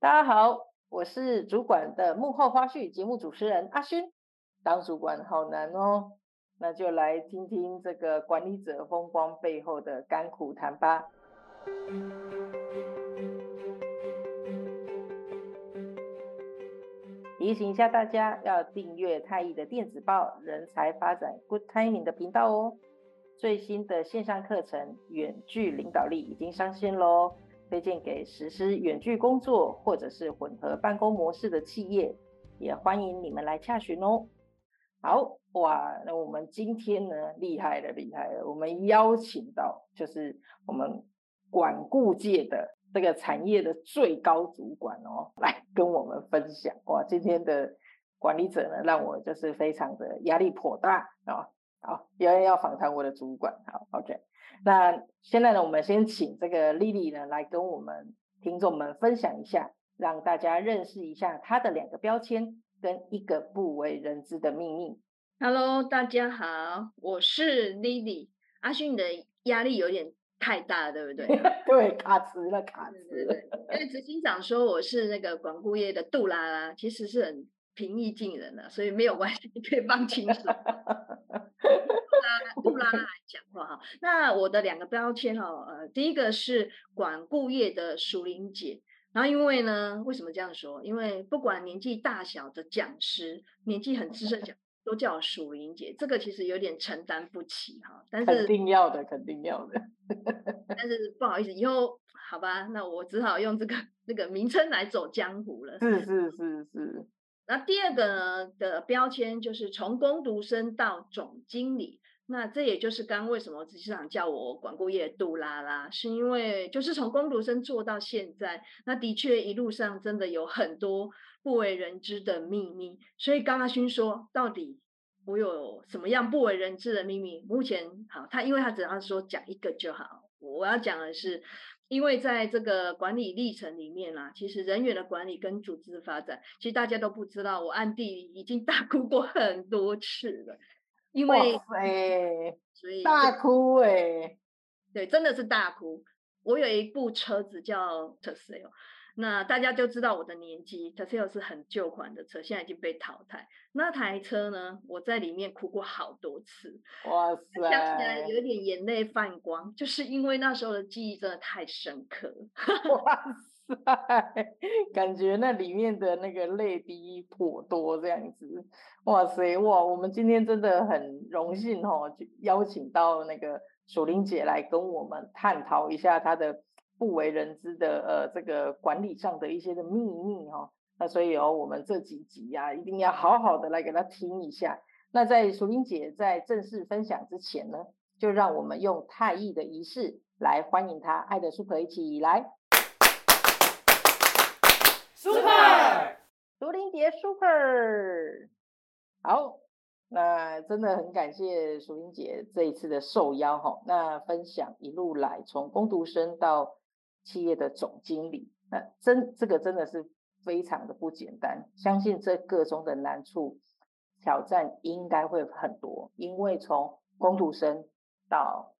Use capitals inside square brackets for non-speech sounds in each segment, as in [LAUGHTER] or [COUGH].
大家好，我是主管的幕后花絮节目主持人阿勋。当主管好难哦，那就来听听这个管理者风光背后的甘苦谈吧。提醒一下大家，要订阅太毅的电子报《人才发展 Good Timing》的频道哦。最新的线上课程《远距领导力》已经上线喽。推荐给实施远距工作或者是混合办公模式的企业，也欢迎你们来洽询哦。好哇，那我们今天呢，厉害了，厉害了，我们邀请到就是我们管顾界的这个产业的最高主管哦，来跟我们分享哇。今天的管理者呢，让我就是非常的压力颇大啊、好，有人要访谈我的主管，好，OK。那现在呢，我们先请这个 Lily 呢来跟我们听众们分享一下，让大家认识一下她的两个标签跟一个不为人知的秘密。Hello，大家好，我是 Lily。阿勋，你的压力有点太大，对不对？[LAUGHS] 对，卡词了，卡词了。因为执行长说我是那个管顾业的杜拉拉，其实是很平易近人的，所以没有关系，你可以放轻松。[LAUGHS] 杜拉拉来讲话哈，那我的两个标签哦，呃，第一个是管顾业的淑玲姐，然后因为呢，为什么这样说？因为不管年纪大小的讲师，年纪很资深讲，都叫我淑玲姐，这个其实有点承担不起哈。但是肯定要的，肯定要的。[LAUGHS] 但是不好意思，以后好吧，那我只好用这个这个名称来走江湖了。是是是是。那第二个的标签就是从工读生到总经理。那这也就是刚刚为什么执行长叫我管顾业杜拉拉，是因为就是从工读生做到现在，那的确一路上真的有很多不为人知的秘密。所以刚刚勋说，到底我有什么样不为人知的秘密？目前好，他因为他只要说讲一个就好。我要讲的是，因为在这个管理历程里面啦，其实人员的管理跟组织发展，其实大家都不知道，我暗地里已经 [LAUGHS] 大哭过很多次了。因为，所以大哭哎、欸，对，真的是大哭。我有一部车子叫 Tercel，那大家就知道我的年纪。Tercel 是很旧款的车，现在已经被淘汰。那台车呢，我在里面哭过好多次。[LAUGHS] 哇塞，想起来有点眼泪泛光，就是因为那时候的记忆真的太深刻。哇塞，感觉那里面的那个泪滴颇多，这样子。哇塞，哇，我们今天真的很荣幸哦，就邀请到那个淑玲姐来跟我们探讨一下她的不为人知的呃这个管理上的一些的秘密哈。那所以哦，我们这几集呀、啊，一定要好好的来给他听一下。那在淑玲姐在正式分享之前呢，就让我们用太艺的仪式来欢迎她，爱的 Super 一起来。Super，淑玲姐 Super，好，那真的很感谢淑玲姐这一次的受邀哈，那分享一路来从攻读生到企业的总经理，那真这个真的是非常的不简单，相信这个中的难处挑战应该会很多，因为从工读生到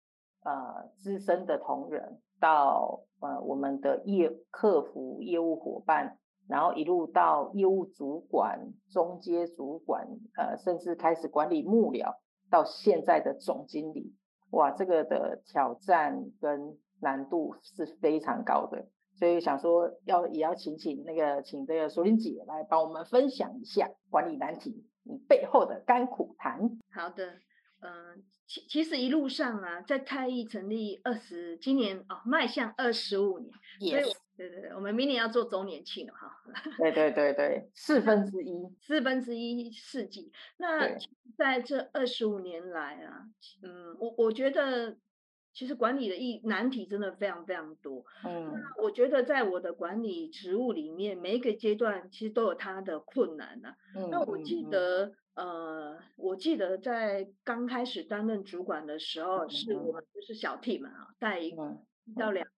呃资深的同仁到呃我们的业客服业务伙伴。然后一路到业务主管、中阶主管，呃，甚至开始管理幕僚，到现在的总经理，哇，这个的挑战跟难度是非常高的。所以想说要也要请请那个请这个淑玲姐来帮我们分享一下管理难题，你背后的甘苦谈。好的，嗯、呃，其其实一路上啊，在太毅成立二十，今年哦，迈向二十五年，Yes. 所以我。对对对，我们明年要做周年庆了哈。[LAUGHS] 对对对对，四分之一，四分之一世纪。那在这二十五年来啊，嗯，我我觉得其实管理的一难题真的非常非常多。嗯，那我觉得在我的管理职务里面，每一个阶段其实都有它的困难呐。嗯，那我记得，嗯，呃，我记得在刚开始担任主管的时候，是我们就是小 team 啊，带一个到两个。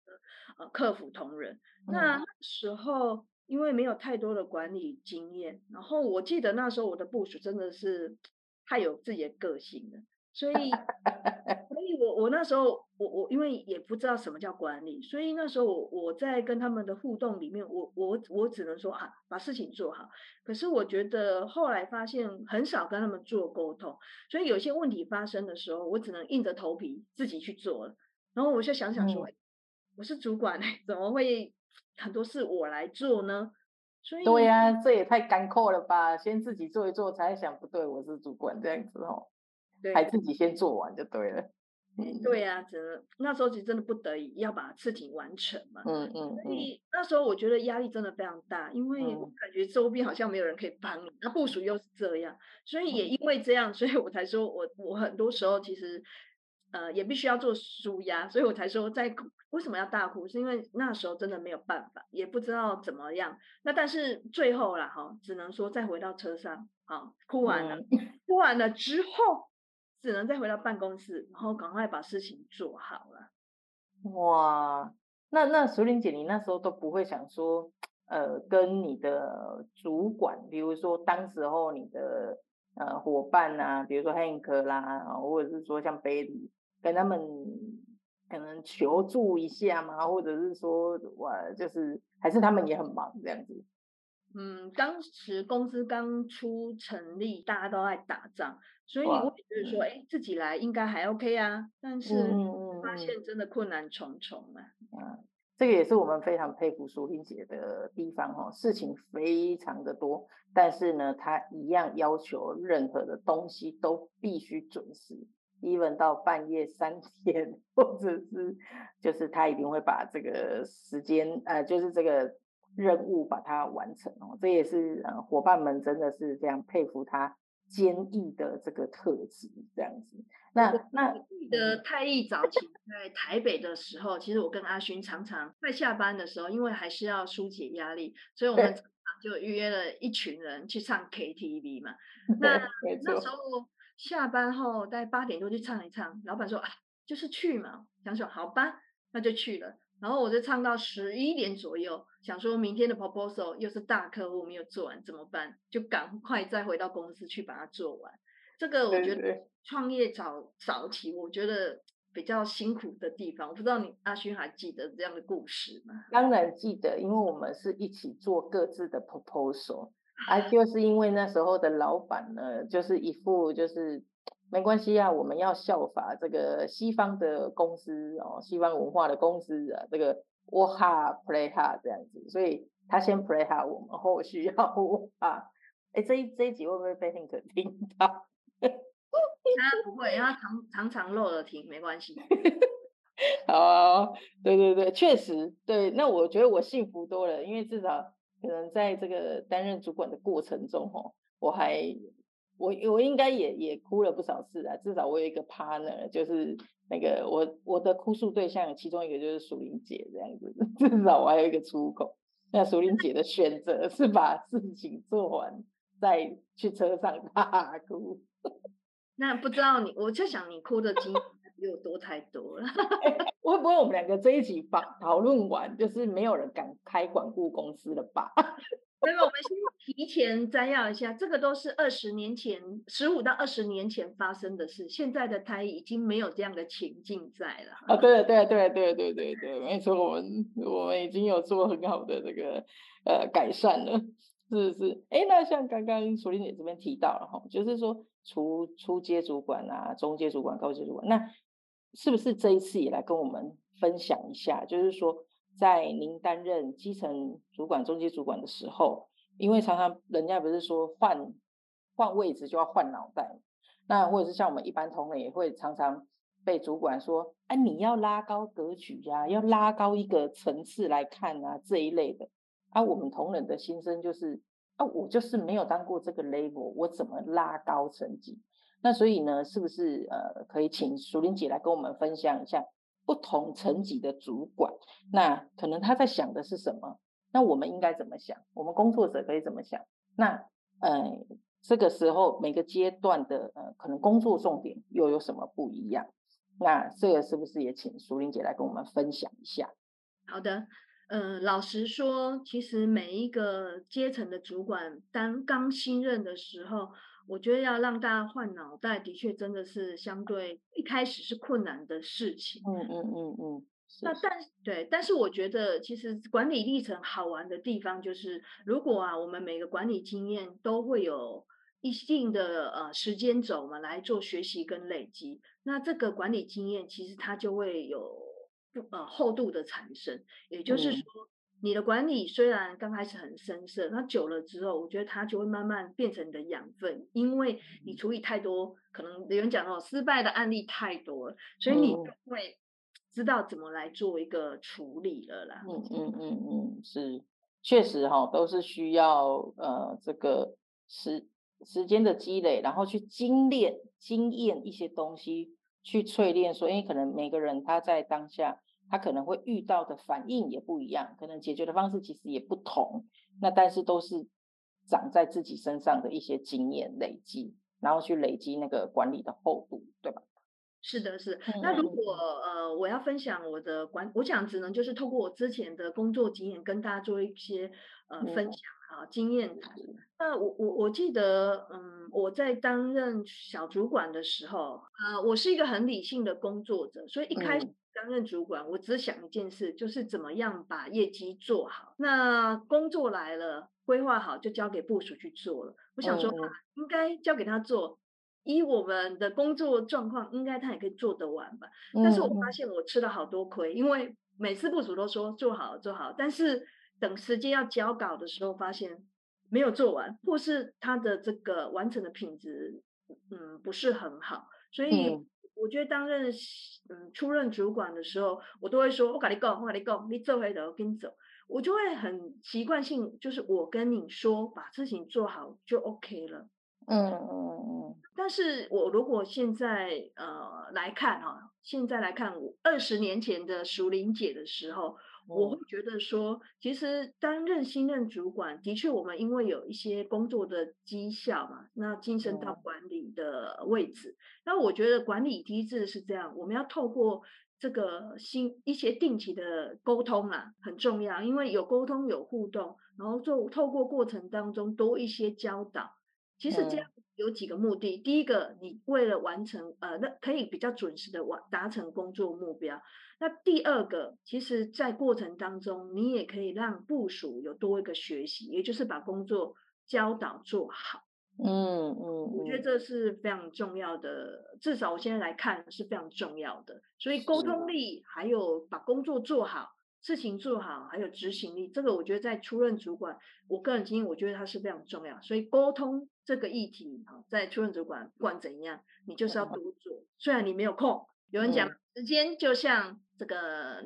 呃，客服同仁，那那时候因为没有太多的管理经验，然后我记得那时候我的部署真的是太有自己的个性了，所以，所以我我那时候我我因为也不知道什么叫管理，所以那时候我我在跟他们的互动里面，我我我只能说啊，把事情做好。可是我觉得后来发现很少跟他们做沟通，所以有些问题发生的时候，我只能硬着头皮自己去做了。然后我就想想说，嗯、我是主管，怎么会很多事我来做呢？所以对呀、啊，这也太干扣了吧！先自己做一做，才想不对，我是主管这样子哦。对，还自己先做完就对了。嗯，对呀、啊，真的那时候其实真的不得已要把事情完成嘛。嗯嗯。所以那时候我觉得压力真的非常大，因为我感觉周边好像没有人可以帮你，那、嗯、部署又是这样，所以也因为这样，所以我才说我我很多时候其实呃也必须要做舒压，所以我才说在为什么要大哭，是因为那时候真的没有办法，也不知道怎么样。那但是最后啦哈，只能说再回到车上啊，哭完了，嗯、[LAUGHS] 哭完了之后。只能再回到办公室，然后赶快把事情做好了。哇，那那淑玲姐，你那时候都不会想说，呃，跟你的主管，比如说当时候你的呃伙伴啊，比如说 Hank 啦，或者是说像 Bailey，跟他们可能求助一下嘛，或者是说，我，就是还是他们也很忙这样子。嗯，当时公司刚出成立，大家都在打仗，所以我也觉得说，哎，自己来应该还 OK 啊。但是发现真的困难重重啊。嗯，这个也是我们非常佩服淑玲姐的地方哦，事情非常的多，但是呢，她一样要求任何的东西都必须准时，even 到半夜三 [LAUGHS] 点，或者是就是她一定会把这个时间，呃，就是这个。任务把它完成哦，这也是呃伙伴们真的是这样佩服他坚毅的这个特质，这样子。那那记得太毅早期在台北的时候，其实我跟阿勋常常在下班的时候，因为还是要疏解压力，所以我们常常就约了一群人去唱 KTV 嘛。那那时候下班后大概八点多去唱一唱，老板说啊，就是去嘛，想说好吧，那就去了。然后我就唱到十一点左右，想说明天的 proposal 又是大客户没有做完怎么办？就赶快再回到公司去把它做完。这个我觉得创业早早期，我觉得比较辛苦的地方，我不知道你阿勋还记得这样的故事吗？当然记得，因为我们是一起做各自的 proposal，[LAUGHS] 啊，就是因为那时候的老板呢，就是一副就是。没关系啊，我们要效法这个西方的公司哦，西方文化的公司啊，这个 work hard play hard 这样子，所以他先 play hard，我们后续要 [LAUGHS] work hard。哎，这一这一集会不会被 Hank 听到？[LAUGHS] 他不会，他常常常漏了听，没关系。[LAUGHS] 好，对对对，确实对。那我觉得我幸福多了，因为至少可能在这个担任主管的过程中，哦，我还。我我应该也也哭了不少次啊，至少我有一个 partner，就是那个我我的哭诉对象，其中一个就是淑玲姐这样子，[LAUGHS] 至少我还有一个出口。那淑玲姐的选择是把事情做完，再去车上大哭。那不知道你，我就想你哭的经历比我多太多了。[LAUGHS] 会不会我们两个这一集把讨论完，就是没有人敢开管顾公司了吧？[LAUGHS] 那么我们先提前摘要一下，这个都是二十年前，十五到二十年前发生的事。现在的台已经没有这样的情境在了。啊，对对对对对对对，没错，我们我们已经有做很好的这个呃改善了，是是。哎，那像刚刚楚玲姐这边提到了哈，就是说除初阶主管啊、中阶主管、高阶主管，那是不是这一次也来跟我们分享一下？就是说。在您担任基层主管、中级主管的时候，因为常常人家不是说换换位置就要换脑袋，那或者是像我们一般同仁也会常常被主管说：“哎，你要拉高格局呀，要拉高一个层次来看啊，这一类的。”啊，我们同仁的心声就是：啊，我就是没有当过这个 level，我怎么拉高层级？那所以呢，是不是呃，可以请淑玲姐来跟我们分享一下？不同层级的主管，那可能他在想的是什么？那我们应该怎么想？我们工作者可以怎么想？那呃，这个时候每个阶段的呃，可能工作重点又有什么不一样？那这个是不是也请淑玲姐来跟我们分享一下？好的，呃，老实说，其实每一个阶层的主管当刚新任的时候，我觉得要让大家换脑袋，的确真的是相对一开始是困难的事情。嗯嗯嗯嗯。那但对，但是我觉得其实管理历程好玩的地方就是，如果啊，我们每个管理经验都会有一定的呃时间轴嘛来做学习跟累积，那这个管理经验其实它就会有呃厚度的产生。也就是说，你的管理虽然刚开始很生涩，那久了之后，我觉得它就会慢慢变成你的养分，因为你处理太多，可能有人讲哦，失败的案例太多了，所以你就会。知道怎么来做一个处理了啦。嗯嗯嗯嗯，是，确实哈、哦，都是需要呃这个时时间的积累，然后去精炼、经验一些东西，去淬炼。所以可能每个人他在当下，他可能会遇到的反应也不一样，可能解决的方式其实也不同。那但是都是长在自己身上的一些经验累积，然后去累积那个管理的厚度，对吧？是的，是。那如果呃，我要分享我的管，我想只能就是透过我之前的工作经验跟大家做一些呃分享啊经验。那我我我记得，嗯，我在担任小主管的时候，呃，我是一个很理性的工作者，所以一开始担任主管，我只想一件事，就是怎么样把业绩做好。那工作来了，规划好就交给部署去做了。我想说，应该交给他做。以我们的工作状况，应该他也可以做得完吧？但是我发现我吃了好多亏，因为每次部署都说做好做好，但是等时间要交稿的时候，发现没有做完，或是他的这个完成的品质，嗯，不是很好。所以我觉得当任嗯出任主管的时候，我都会说：“我跟你讲，我跟你讲，你做回头我跟你走。”我就会很习惯性，就是我跟你说，把事情做好就 OK 了。嗯嗯嗯，但是我如果现在呃来看哈，现在来看我二十年前的熟龄姐的时候，我会觉得说，其实担任新任主管，的确我们因为有一些工作的绩效嘛，那晋升到管理的位置，那我觉得管理机制是这样，我们要透过这个新一些定期的沟通啊，很重要，因为有沟通有互动，然后就透过过程当中多一些教导。其实这样有几个目的，第一个，你为了完成，呃，那可以比较准时的完达成工作目标。那第二个，其实，在过程当中，你也可以让部属有多一个学习，也就是把工作教导做好。嗯嗯，我觉得这是非常重要的，至少我现在来看是非常重要的。所以沟通力，还有把工作做好。事情做好，还有执行力，这个我觉得在出任主管，我个人经验，我觉得它是非常重要。所以沟通这个议题，哈，在出任主管不管怎样，你就是要多做。虽然你没有空，有人讲时间就像这个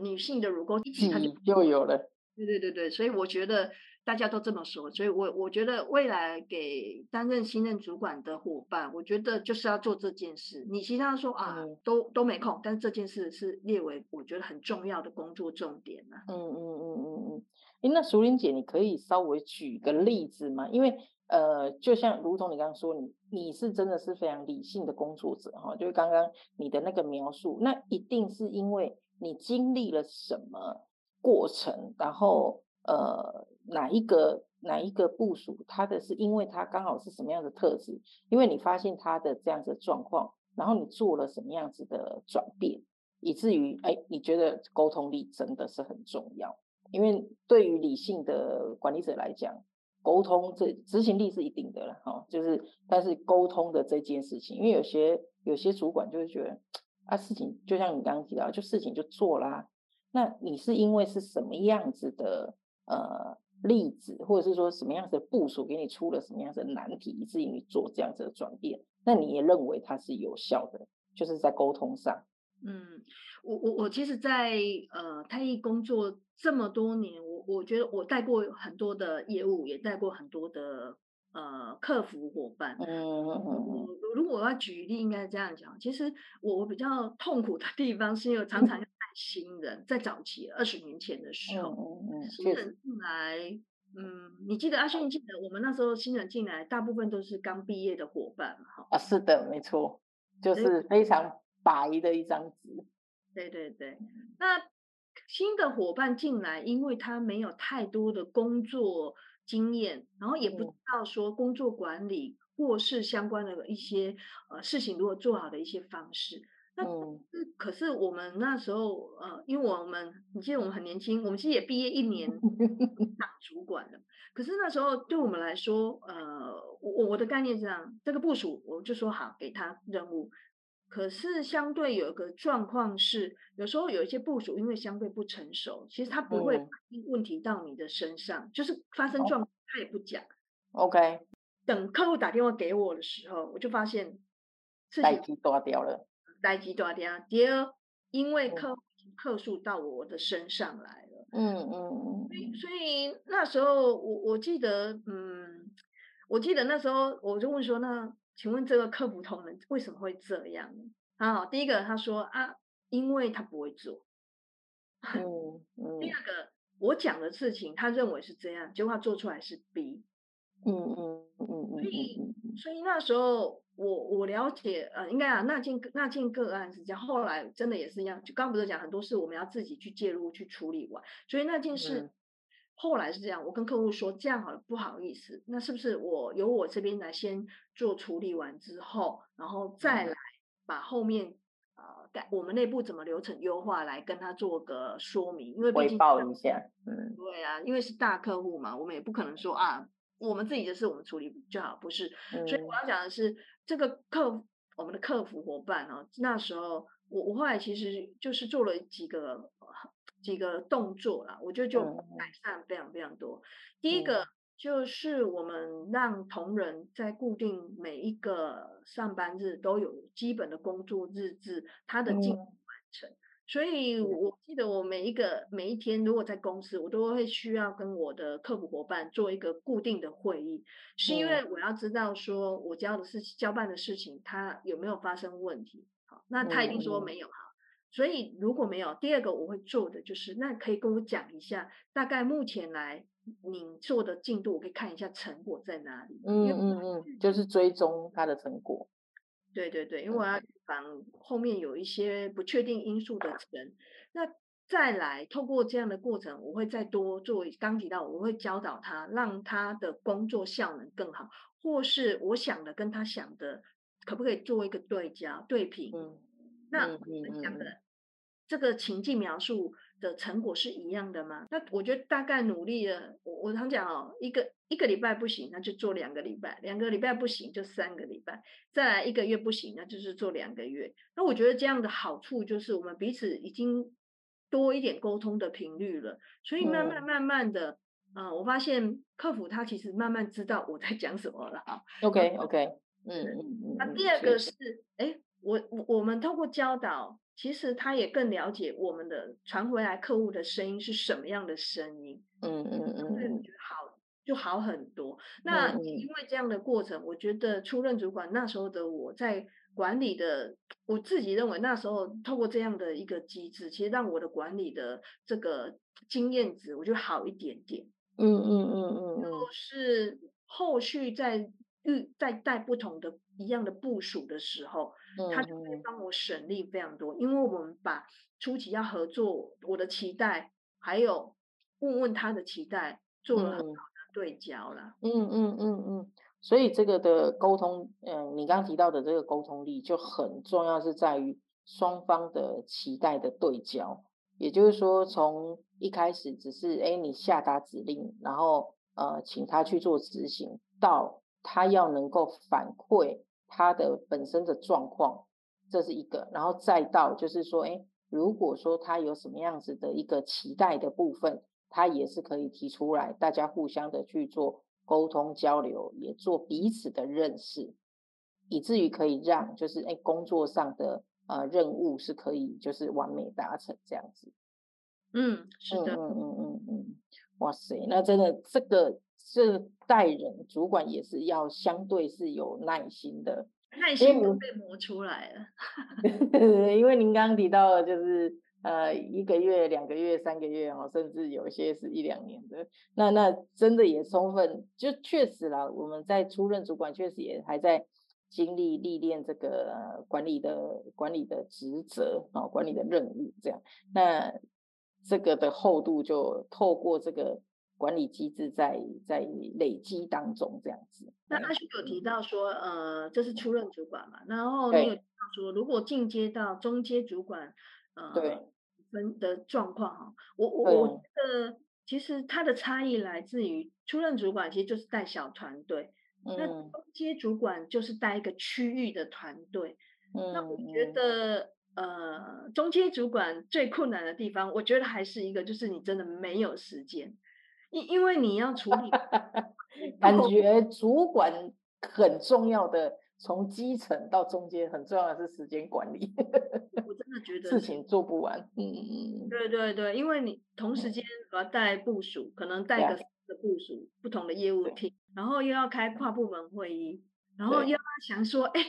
女性的乳沟，一挤它就就有了。对对对对，所以我觉得。大家都这么说，所以我我觉得未来给担任新任主管的伙伴，我觉得就是要做这件事。你其他说啊，嗯、都都没空，但是这件事是列为我觉得很重要的工作重点呢、啊。嗯嗯嗯嗯嗯。诶，那淑玲姐，你可以稍微举个例子吗？因为呃，就像如同你刚刚说，你你是真的是非常理性的工作者哈，就是刚刚你的那个描述，那一定是因为你经历了什么过程，然后呃。哪一个哪一个部署，他的是因为他刚好是什么样的特质，因为你发现他的这样子的状况，然后你做了什么样子的转变，以至于哎，你觉得沟通力真的是很重要。因为对于理性的管理者来讲，沟通这执行力是一定的了哈，就是但是沟通的这件事情，因为有些有些主管就会觉得啊，事情就像你刚刚提到，就事情就做啦，那你是因为是什么样子的呃？例子，或者是说什么样子的部署给你出了什么样子的难题，以至于你做这样子的转变，那你也认为它是有效的，就是在沟通上。嗯，我我我其实在，呃太毅工作这么多年，我我觉得我带过很多的业务，也带过很多的呃客服伙伴。嗯。如果我要举例，应该这样讲，其实我我比较痛苦的地方，是因为常常。要带新人在早期二十年前的时候，嗯嗯、新人进来，嗯，你记得阿勋记得我们那时候新人进来，大部分都是刚毕业的伙伴哈。啊，是的，没错，就是非常白的一张纸。对对对，那新的伙伴进来，因为他没有太多的工作经验，然后也不知道说工作管理或是相关的一些呃事情，如果做好的一些方式。那可是我们那时候呃，因为我们你记得我们很年轻，我们其实也毕业一年 [LAUGHS] 当主管了。可是那时候对我们来说，呃，我我的概念是这样，这个部署我就说好给他任务。可是相对有一个状况是，有时候有一些部署，因为相对不成熟，其实他不会反映问题到你的身上，嗯、就是发生状况他也不讲。OK，等客户打电话给我的时候，我就发现代机断掉了，待机断掉。第二，因为客户客诉到我的身上来了。嗯嗯嗯。所以所以那时候我我记得，嗯，我记得那时候我就问说那。请问这个客服同仁为什么会这样呢？啊，第一个他说啊，因为他不会做。嗯 [LAUGHS] 嗯。第二个，我讲的事情他认为是这样，结果他做出来是 B。嗯嗯嗯嗯。所以所以那时候我我了解呃，应该啊，那件那件个案是这样，后来真的也是一样，就刚不是讲很多事我们要自己去介入去处理完，所以那件事。嗯后来是这样，我跟客户说这样好了，不好意思，那是不是我由我这边来先做处理完之后，然后再来把后面呃改我们内部怎么流程优化来跟他做个说明，因为毕竟汇报一下，嗯，对啊，因为是大客户嘛，我们也不可能说啊，我们自己的事我们处理就好，不是，嗯、所以我要讲的是这个客我们的客服伙伴哦，那时候我我后来其实就是做了几个。几个动作啦，我觉得就改善非常非常多。嗯、第一个就是我们让同仁在固定每一个上班日都有基本的工作日志，他的进度完成。嗯、所以我记得我每一个每一天如果在公司，我都会需要跟我的客服伙伴做一个固定的会议，是因为我要知道说我交的事情交办的事情，他有没有发生问题。好，那他一定说没有哈。所以如果没有，第二个我会做的就是，那可以跟我讲一下，大概目前来你做的进度，我可以看一下成果在哪里。嗯嗯嗯，就是追踪他的成果。对对对，因为我要预防后面有一些不确定因素的人。那再来透过这样的过程，我会再多做，刚提到我会教导他，让他的工作效能更好，或是我想的跟他想的，可不可以做一个对焦对比？嗯，那我们讲的。这个情境描述的成果是一样的吗？那我觉得大概努力了，我我常讲哦，一个一个礼拜不行，那就做两个礼拜；两个礼拜不行，就三个礼拜；再来一个月不行，那就是做两个月。那我觉得这样的好处就是我们彼此已经多一点沟通的频率了，所以慢慢慢慢的，嗯、呃，我发现客服他其实慢慢知道我在讲什么了啊。OK OK，嗯嗯嗯。那第二个是，哎，我我们透过教导。其实他也更了解我们的传回来客户的声音是什么样的声音，嗯嗯嗯，对，好就好很多。那因为这样的过程，我觉得出任主管那时候的我在管理的，我自己认为那时候透过这样的一个机制，其实让我的管理的这个经验值，我觉得好一点点。嗯嗯嗯嗯，就是后续在遇在带不同的一样的部署的时候。他就会帮我省力非常多，因为我们把初期要合作，我的期待，还有问问他的期待，做了很好的对焦了。嗯嗯嗯嗯，所以这个的沟通，嗯，你刚刚提到的这个沟通力就很重要，是在于双方的期待的对焦。也就是说，从一开始只是哎你下达指令，然后呃请他去做执行，到他要能够反馈。他的本身的状况，这是一个，然后再到就是说，哎，如果说他有什么样子的一个期待的部分，他也是可以提出来，大家互相的去做沟通交流，也做彼此的认识，以至于可以让就是哎工作上的呃任务是可以就是完美达成这样子。嗯，是的，嗯嗯嗯嗯嗯，哇塞，那真的这个。是带人主管也是要相对是有耐心的，耐心都被磨出来了。[LAUGHS] 因为您刚刚提到的就是呃一个月、两个月、三个月哦，甚至有些是一两年的，那那真的也充分就确实啦，我们在出任主管确实也还在经历历练这个管理的管理的职责啊，管理的任务这样，那这个的厚度就透过这个。管理机制在在累积当中这样子。那阿旭有提到说，呃，这是出任主管嘛，然后你有提到说，如果进阶到中阶主管，呃，对分的状况哈，我我我觉得其实它的差异来自于出任主管其实就是带小团队，嗯、那中阶主管就是带一个区域的团队。嗯、那我觉得。呃，中阶主管最困难的地方，我觉得还是一个，就是你真的没有时间，因因为你要处理，[LAUGHS] 感觉 [LAUGHS] 主管很重要的，从基层到中间很重要的是时间管理。我真的觉得事情做不完。嗯。对对对，因为你同时间我要带部署，可能带个的部署不同的业务厅，然后又要开跨部门会议，然后又要想说，哎。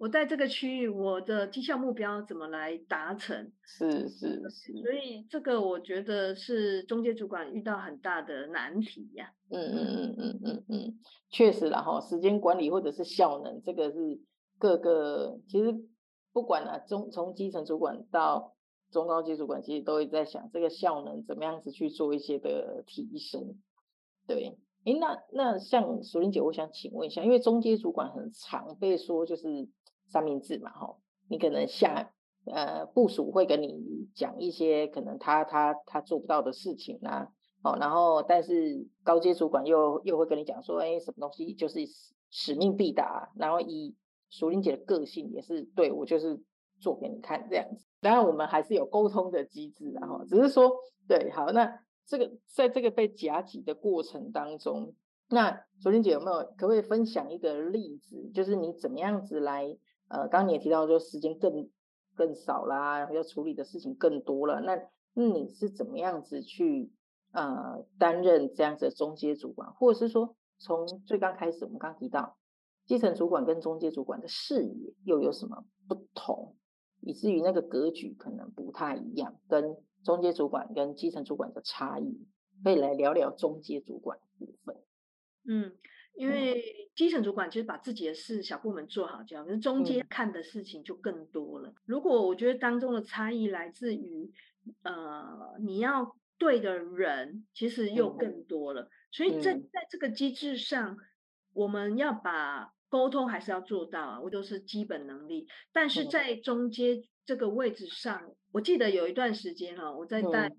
我在这个区域，我的绩效目标怎么来达成？是是是，所以这个我觉得是中介主管遇到很大的难题呀、啊。嗯嗯嗯嗯嗯嗯，确实啦哈，时间管理或者是效能，这个是各个其实不管啊，中从基层主管到中高级主管，其实都会在想这个效能怎么样子去做一些的提升。对，诶，那那像淑铃姐，我想请问一下，因为中阶主管很常被说就是。三明治嘛，哈，你可能下呃部署会跟你讲一些可能他他他做不到的事情啊，哦，然后但是高阶主管又又会跟你讲说，哎，什么东西就是使命必达，然后以淑铃姐的个性也是对我就是做给你看这样子，当然我们还是有沟通的机制，然后只是说对，好，那这个在这个被夹击的过程当中，那淑铃姐有没有可不可以分享一个例子，就是你怎么样子来？呃，刚刚你也提到就时间更更少啦，然后要处理的事情更多了。那那你是怎么样子去呃担任这样子的中阶主管，或者是说从最刚开始我们刚提到基层主管跟中阶主管的视野又有什么不同，以至于那个格局可能不太一样，跟中阶主管跟基层主管的差异，可以来聊聊中阶主管的部分。嗯。因为基层主管其实把自己的事小部门做好就好，可是中间看的事情就更多了。如果我觉得当中的差异来自于，呃，你要对的人其实又更多了，所以在在这个机制上，我们要把沟通还是要做到啊，我都是基本能力。但是在中间这个位置上，我记得有一段时间哈，我在带，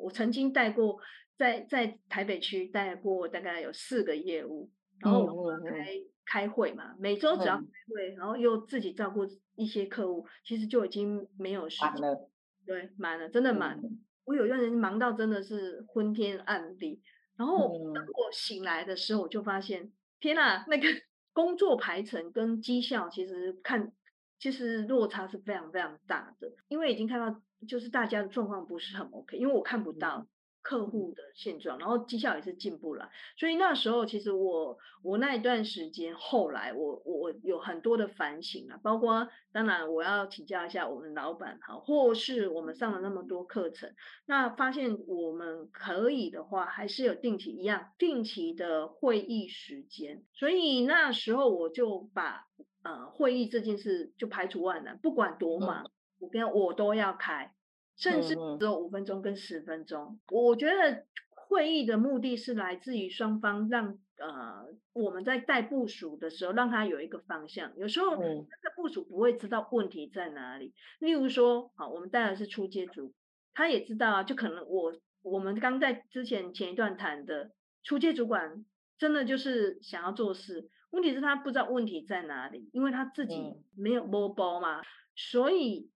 我曾经带过在在台北区带过大概有四个业务。然后我们开、嗯、开会嘛，每周只要开会，嗯、然后又自己照顾一些客户，其实就已经没有时间了。对，满了，真的满。嗯、我有一段时间忙到真的是昏天暗地。然后当我醒来的时候，我就发现，嗯、天哪，那个工作排程跟绩效其实看，其实落差是非常非常大的。因为已经看到，就是大家的状况不是很 OK，因为我看不到。嗯客户的现状，然后绩效也是进不来，所以那时候其实我我那一段时间，后来我我有很多的反省啊，包括当然我要请教一下我们老板哈，或是我们上了那么多课程，那发现我们可以的话，还是有定期一样定期的会议时间，所以那时候我就把呃会议这件事就排除万难，不管多忙，我跟我都要开。甚至只有五分钟跟十分钟，嗯、我觉得会议的目的是来自于双方让呃我们在带部署的时候，让他有一个方向。有时候那个部署不会知道问题在哪里。例如说，好，我们带的是初阶组，他也知道啊，就可能我我们刚在之前前一段谈的初阶主管，真的就是想要做事，问题是他不知道问题在哪里，因为他自己没有摸包嘛，嗯、所以。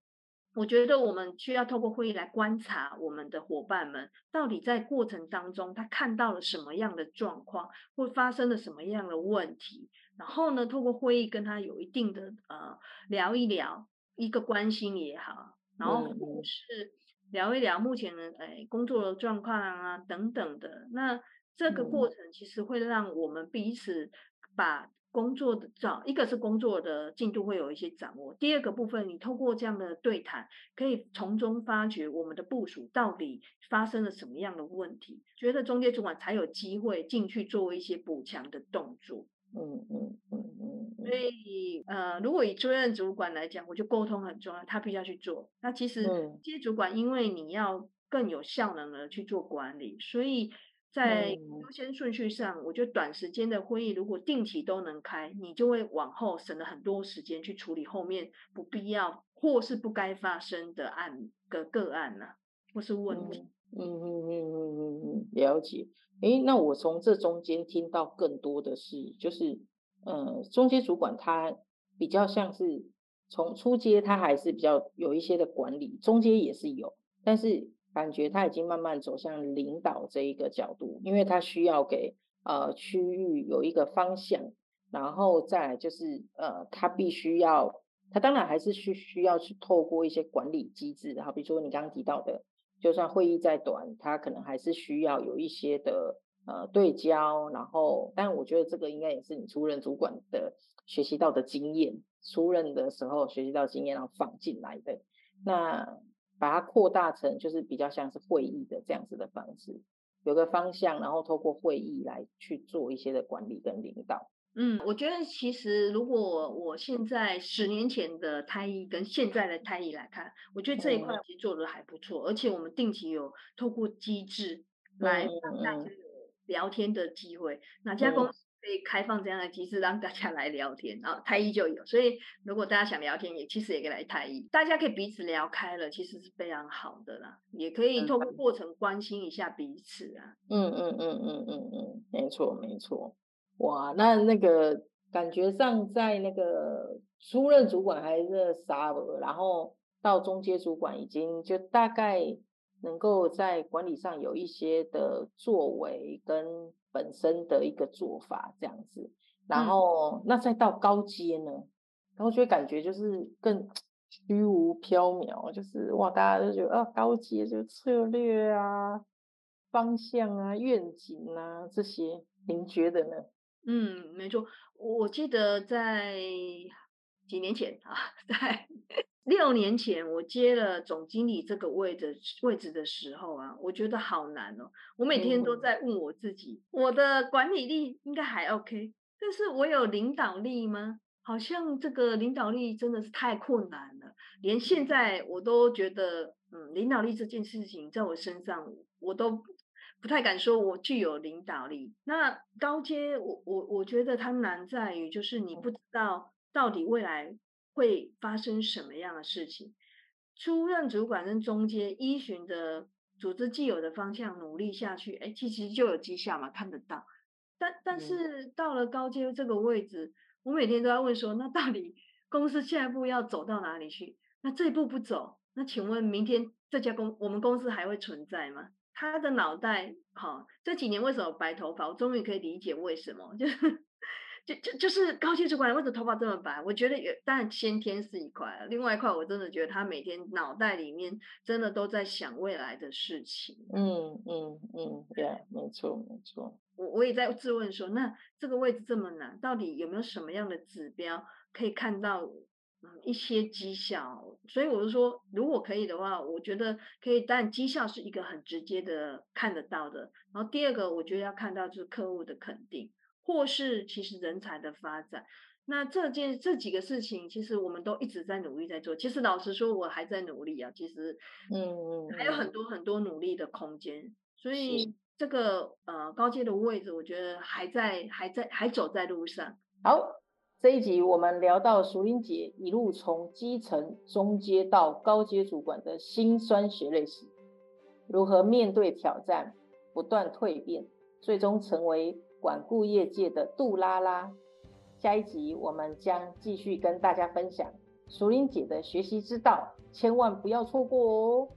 我觉得我们需要透过会议来观察我们的伙伴们到底在过程当中他看到了什么样的状况，或发生了什么样的问题，然后呢，透过会议跟他有一定的呃聊一聊，一个关心也好，然后或是聊一聊目前的哎工作的状况啊等等的，那这个过。程其实会让我们彼此把。工作的找一个是工作的进度会有一些掌握，第二个部分你透过这样的对谈，可以从中发掘我们的部署到底发生了什么样的问题，觉得中介主管才有机会进去做一些补强的动作。嗯嗯嗯嗯。所以呃，如果以初任主管来讲，我觉得沟通很重要，他必须要去做。那其实接主管因为你要更有效能的去做管理，所以在优先顺序上，我觉得短时间的会议如果定期都能开，你就会往后省了很多时间去处理后面不必要或是不该发生的案个个案啊，或是问题。嗯嗯嗯嗯嗯嗯，了解。诶，那我从这中间听到更多的是，就是呃，中间主管他比较像是从初阶，他还是比较有一些的管理，中阶也是有，但是。感觉他已经慢慢走向领导这一个角度，因为他需要给呃区域有一个方向，然后再来就是呃他必须要，他当然还是需需要去透过一些管理机制，好比如说你刚刚提到的，就算会议再短，他可能还是需要有一些的呃对焦，然后但我觉得这个应该也是你出任主管的学习到的经验，出任的时候学习到经验然后放进来的那。把它扩大成就是比较像是会议的这样子的方式，有个方向，然后透过会议来去做一些的管理跟领导。嗯，我觉得其实如果我现在十年前的太毅跟现在的太毅来看，我觉得这一块其实做的还不错，而且我们定期有透过机制来让大家有聊天的机会，哪家公司？可以开放这样的机制，让大家来聊天，然后太医就有。所以如果大家想聊天，也其实也可以来太医，大家可以彼此聊开了，其实是非常好的啦。也可以透过过程关心一下彼此啊。嗯嗯嗯嗯嗯嗯，没错没错。哇，那那个感觉上在那个初任主管还是啥了，然后到中阶主管已经就大概能够在管理上有一些的作为跟。本身的一个做法这样子，然后、嗯、那再到高阶呢，然后就会感觉就是更虚无缥缈，就是哇，大家都觉得啊，高阶就策略啊、方向啊、愿景啊这些，您觉得呢？嗯，没错，我记得在几年前啊，在。六年前我接了总经理这个位置位置的时候啊，我觉得好难哦。我每天都在问我自己，嗯、我的管理力应该还 OK，但是我有领导力吗？好像这个领导力真的是太困难了。连现在我都觉得，嗯，领导力这件事情在我身上，我都不太敢说我具有领导力。那高阶，我我我觉得它难在于，就是你不知道到底未来。会发生什么样的事情？出任主管跟中阶依循的组织既有的方向努力下去，哎，其实就有绩效嘛，看得到。但但是到了高阶这个位置，我每天都要问说，那到底公司下一步要走到哪里去？那这一步不走，那请问明天这家公我们公司还会存在吗？他的脑袋，好、哦，这几年为什么白头发？我终于可以理解为什么，就是。就就就是高阶主管为什么头发这么白？我觉得也当然先天是一块，另外一块我真的觉得他每天脑袋里面真的都在想未来的事情。嗯嗯嗯，对、嗯，没错没错。我我也在质问说，那这个位置这么难，到底有没有什么样的指标可以看到嗯一些绩效？所以我就说，如果可以的话，我觉得可以，但绩效是一个很直接的看得到的。然后第二个，我觉得要看到就是客户的肯定。或是其实人才的发展，那这件这几个事情，其实我们都一直在努力在做。其实老实说，我还在努力啊。其实，嗯，还有很多很多努力的空间。所以这个呃高阶的位置，我觉得还在还在还走在路上。好，这一集我们聊到淑铃姐一路从基层、中阶到高阶主管的辛酸血泪史，如何面对挑战，不断蜕变，最终成为。管顾业界的杜拉拉，下一集我们将继续跟大家分享淑铃姐的学习之道，千万不要错过哦。